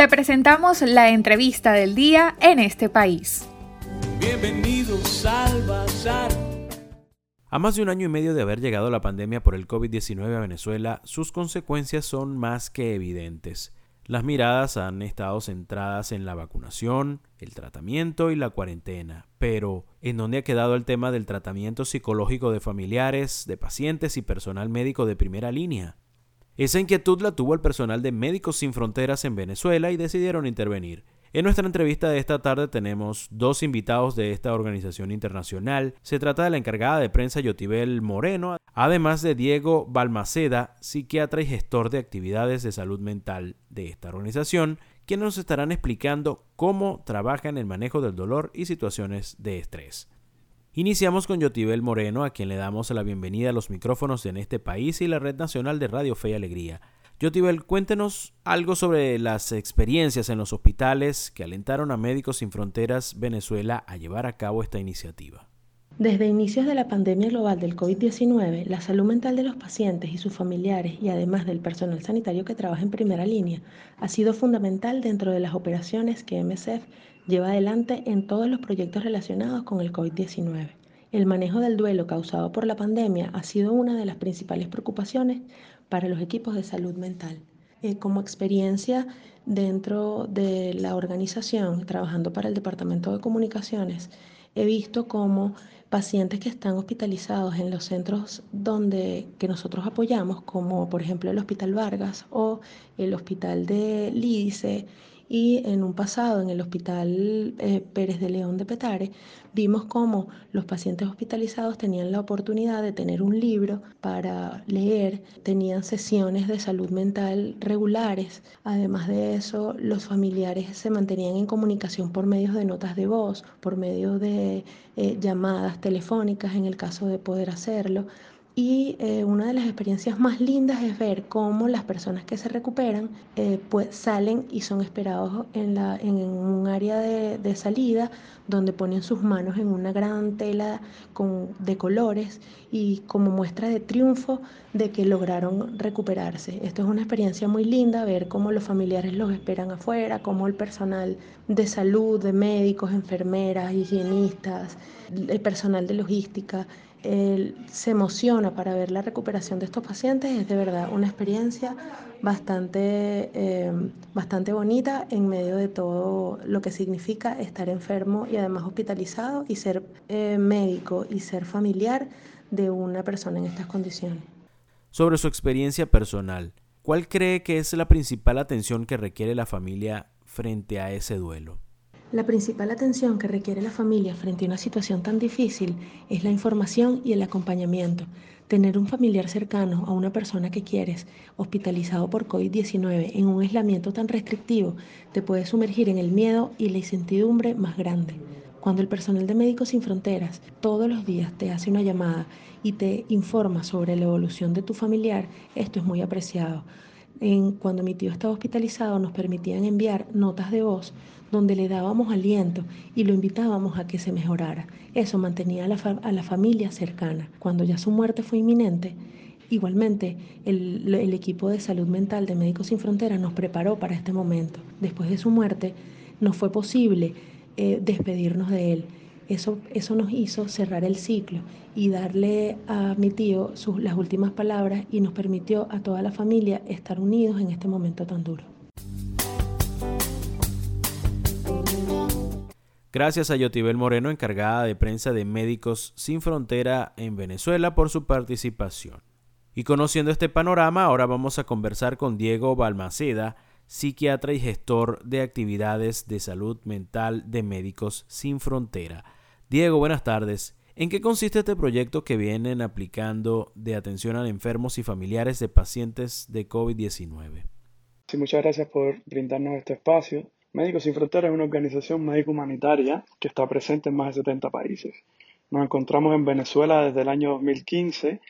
Te presentamos la entrevista del día en este país. Bienvenidos al Bazar. A más de un año y medio de haber llegado la pandemia por el COVID-19 a Venezuela, sus consecuencias son más que evidentes. Las miradas han estado centradas en la vacunación, el tratamiento y la cuarentena, pero ¿en dónde ha quedado el tema del tratamiento psicológico de familiares, de pacientes y personal médico de primera línea? Esa inquietud la tuvo el personal de Médicos Sin Fronteras en Venezuela y decidieron intervenir. En nuestra entrevista de esta tarde tenemos dos invitados de esta organización internacional. Se trata de la encargada de prensa Yotibel Moreno, además de Diego Balmaceda, psiquiatra y gestor de actividades de salud mental de esta organización, quienes nos estarán explicando cómo trabaja en el manejo del dolor y situaciones de estrés. Iniciamos con Yotibel Moreno, a quien le damos la bienvenida a los micrófonos en este país y la Red Nacional de Radio Fe y Alegría. Yotibel, cuéntenos algo sobre las experiencias en los hospitales que alentaron a Médicos Sin Fronteras Venezuela a llevar a cabo esta iniciativa. Desde inicios de la pandemia global del COVID-19, la salud mental de los pacientes y sus familiares y además del personal sanitario que trabaja en primera línea ha sido fundamental dentro de las operaciones que MSF lleva adelante en todos los proyectos relacionados con el COVID-19. El manejo del duelo causado por la pandemia ha sido una de las principales preocupaciones para los equipos de salud mental. Eh, como experiencia dentro de la organización, trabajando para el Departamento de Comunicaciones, he visto cómo pacientes que están hospitalizados en los centros donde que nosotros apoyamos, como por ejemplo el Hospital Vargas o el Hospital de Lídice y en un pasado en el Hospital eh, Pérez de León de Petare vimos cómo los pacientes hospitalizados tenían la oportunidad de tener un libro para leer, tenían sesiones de salud mental regulares. Además de eso, los familiares se mantenían en comunicación por medios de notas de voz, por medio de eh, llamadas telefónicas en el caso de poder hacerlo. Y eh, una de las experiencias más lindas es ver cómo las personas que se recuperan eh, pues salen y son esperados en, la, en un área de, de, salida donde ponen sus manos en una gran tela con, de colores y como muestra de triunfo de que lograron recuperarse. Esto es una experiencia muy linda, ver cómo los familiares los esperan afuera, cómo el personal de salud, de médicos, enfermeras, higienistas, el personal de logística, se emociona para ver la recuperación de estos pacientes. Es de verdad una experiencia bastante, eh, bastante bonita en medio de todo lo que significa estar enfermo y además hospitalizado y ser eh, médico y ser familiar de una persona en estas condiciones. Sobre su experiencia personal, ¿cuál cree que es la principal atención que requiere la familia frente a ese duelo? La principal atención que requiere la familia frente a una situación tan difícil es la información y el acompañamiento. Tener un familiar cercano a una persona que quieres hospitalizado por COVID-19 en un aislamiento tan restrictivo te puede sumergir en el miedo y la incertidumbre más grande. Cuando el personal de Médicos Sin Fronteras todos los días te hace una llamada y te informa sobre la evolución de tu familiar, esto es muy apreciado. Cuando mi tío estaba hospitalizado nos permitían enviar notas de voz donde le dábamos aliento y lo invitábamos a que se mejorara. Eso mantenía a la, familia cercana. Cuando ya su muerte fue inminente, Igualmente, el, equipo de salud mental de Médicos Sin Fronteras nos preparó para este momento. Después de su muerte, no fue posible eh, despedirnos de él. Eso, eso nos hizo cerrar el ciclo y darle a mi tío sus, las últimas palabras y nos permitió a toda la familia estar unidos en este momento tan duro. Gracias a Yotibel Moreno, encargada de prensa de Médicos Sin Frontera en Venezuela, por su participación. Y conociendo este panorama, ahora vamos a conversar con Diego Balmaceda, psiquiatra y gestor de actividades de salud mental de Médicos Sin Frontera. Diego, buenas tardes. ¿En qué consiste este proyecto que vienen aplicando de atención a enfermos y familiares de pacientes de COVID-19? Sí, muchas gracias por brindarnos este espacio. Médicos Sin Fronteras es una organización médico humanitaria que está presente en más de 70 países. Nos encontramos en Venezuela desde el año 2015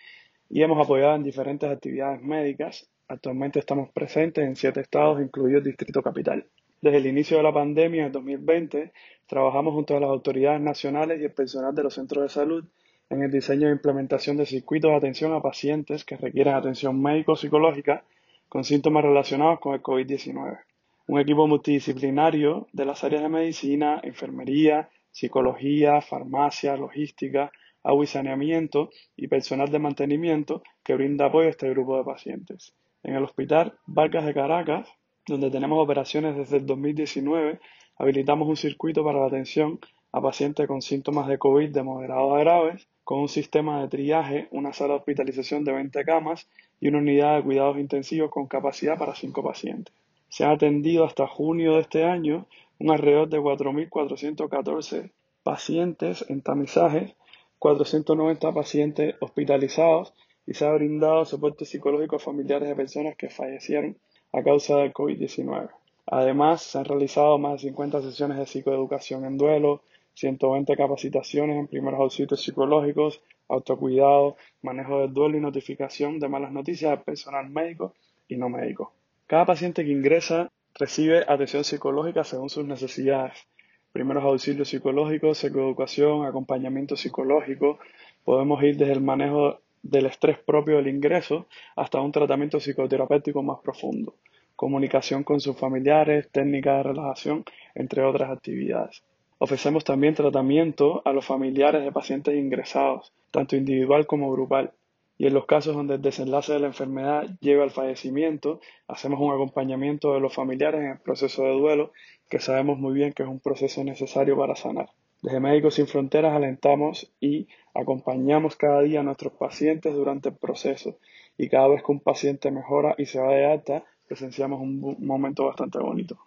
y hemos apoyado en diferentes actividades médicas. Actualmente estamos presentes en siete estados, incluido el Distrito Capital. Desde el inicio de la pandemia en 2020, trabajamos junto a las autoridades nacionales y el personal de los centros de salud en el diseño e implementación de circuitos de atención a pacientes que requieren atención médico-psicológica con síntomas relacionados con el COVID-19. un equipo multidisciplinario de las áreas de medicina, enfermería, psicología, farmacia, logística, agua y saneamiento y personal de mantenimiento que brinda apoyo a este grupo de pacientes. En el Hospital Vargas de Caracas, donde tenemos operaciones desde el 2019, habilitamos un circuito para la atención a pacientes con síntomas de COVID de moderados a graves, con un sistema de triaje, una sala de hospitalización de 20 camas y una unidad de cuidados intensivos con capacidad para 5 pacientes. Se han atendido hasta junio de este año un alrededor de 4.414 pacientes en tamizajes, 490 pacientes hospitalizados y se ha brindado soporte psicológico a familiares de personas que fallecieron a causa del COVID-19. Además, se han realizado más de 50 sesiones de psicoeducación en duelo, 120 capacitaciones en primeros auxilios psicológicos, autocuidado, manejo del duelo y notificación de malas noticias al personal médico y no médico. Cada paciente que ingresa recibe atención psicológica según sus necesidades. Primeros auxilios psicológicos, psicoeducación, acompañamiento psicológico. Podemos ir desde el manejo del estrés propio del ingreso hasta un tratamiento psicoterapéutico más profundo comunicación con sus familiares, técnicas de relajación, entre otras actividades. Ofrecemos también tratamiento a los familiares de pacientes ingresados, tanto individual como grupal. Y en los casos donde el desenlace de la enfermedad lleva al fallecimiento, hacemos un acompañamiento de los familiares en el proceso de duelo, que sabemos muy bien que es un proceso necesario para sanar. Desde Médicos Sin Fronteras alentamos y acompañamos cada día a nuestros pacientes durante el proceso y cada vez que un paciente mejora y se va de alta, presenciamos un momento bastante bonito.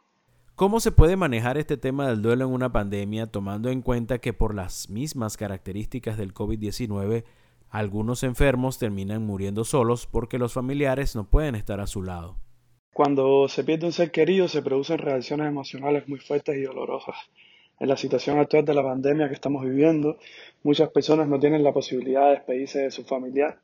¿Cómo se puede manejar este tema del duelo en una pandemia tomando en cuenta que por las mismas características del COVID-19 algunos enfermos terminan muriendo solos porque los familiares no pueden estar a su lado? Cuando se pierde un ser querido se producen reacciones emocionales muy fuertes y dolorosas. En la situación actual de la pandemia que estamos viviendo, muchas personas no tienen la posibilidad de despedirse de su familiar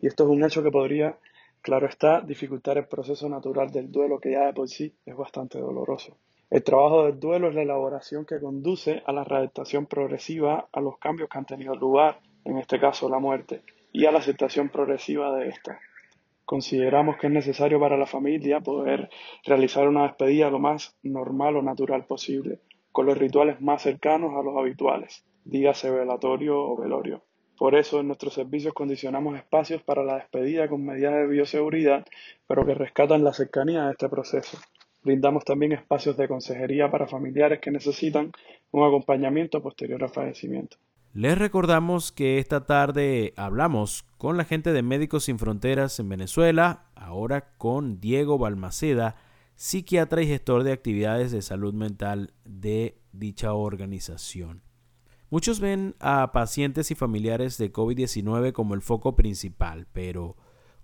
y esto es un hecho que podría Claro está, dificultar el proceso natural del duelo que ya de por sí es bastante doloroso. El trabajo del duelo es la elaboración que conduce a la readaptación progresiva a los cambios que han tenido lugar, en este caso la muerte, y a la aceptación progresiva de esta. Consideramos que es necesario para la familia poder realizar una despedida lo más normal o natural posible, con los rituales más cercanos a los habituales, dígase velatorio o velorio. Por eso en nuestros servicios condicionamos espacios para la despedida con medidas de bioseguridad, pero que rescatan la cercanía de este proceso. Brindamos también espacios de consejería para familiares que necesitan un acompañamiento posterior al fallecimiento. Les recordamos que esta tarde hablamos con la gente de Médicos Sin Fronteras en Venezuela, ahora con Diego Balmaceda, psiquiatra y gestor de actividades de salud mental de dicha organización. Muchos ven a pacientes y familiares de COVID-19 como el foco principal, pero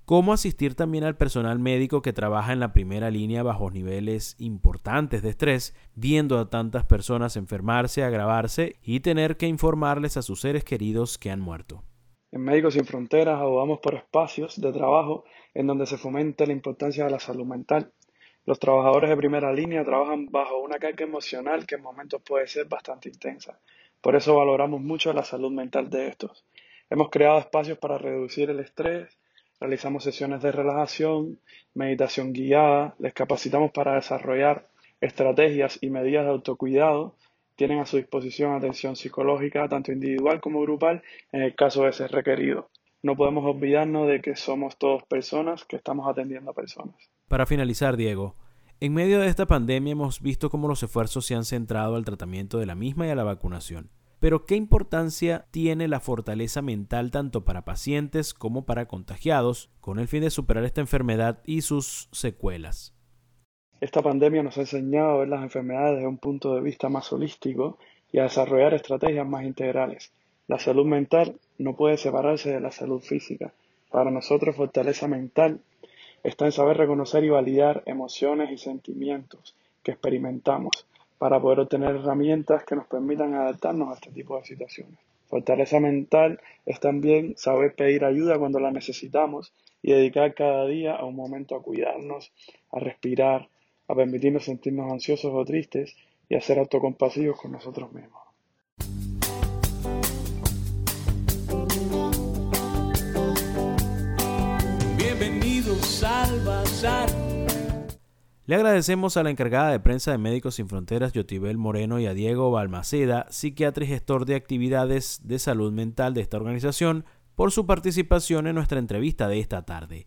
¿cómo asistir también al personal médico que trabaja en la primera línea bajo niveles importantes de estrés, viendo a tantas personas enfermarse, agravarse y tener que informarles a sus seres queridos que han muerto? En Médicos Sin Fronteras abogamos por espacios de trabajo en donde se fomente la importancia de la salud mental. Los trabajadores de primera línea trabajan bajo una carga emocional que en momentos puede ser bastante intensa. Por eso valoramos mucho la salud mental de estos. Hemos creado espacios para reducir el estrés, realizamos sesiones de relajación, meditación guiada, les capacitamos para desarrollar estrategias y medidas de autocuidado, tienen a su disposición atención psicológica tanto individual como grupal en el caso de ser requerido. No podemos olvidarnos de que somos todos personas que estamos atendiendo a personas. Para finalizar, Diego, en medio de esta pandemia hemos visto cómo los esfuerzos se han centrado al tratamiento de la misma y a la vacunación. Pero ¿qué importancia tiene la fortaleza mental tanto para pacientes como para contagiados con el fin de superar esta enfermedad y sus secuelas? Esta pandemia nos ha enseñado a ver las enfermedades desde un punto de vista más holístico y a desarrollar estrategias más integrales. La salud mental no puede separarse de la salud física. Para nosotros fortaleza mental está en saber reconocer y validar emociones y sentimientos que experimentamos para poder obtener herramientas que nos permitan adaptarnos a este tipo de situaciones. Fortaleza mental es también saber pedir ayuda cuando la necesitamos y dedicar cada día a un momento a cuidarnos, a respirar, a permitirnos sentirnos ansiosos o tristes y a ser autocompasivos con nosotros mismos. Le agradecemos a la encargada de prensa de Médicos Sin Fronteras, Yotibel Moreno, y a Diego Balmaceda, psiquiatra y gestor de actividades de salud mental de esta organización, por su participación en nuestra entrevista de esta tarde.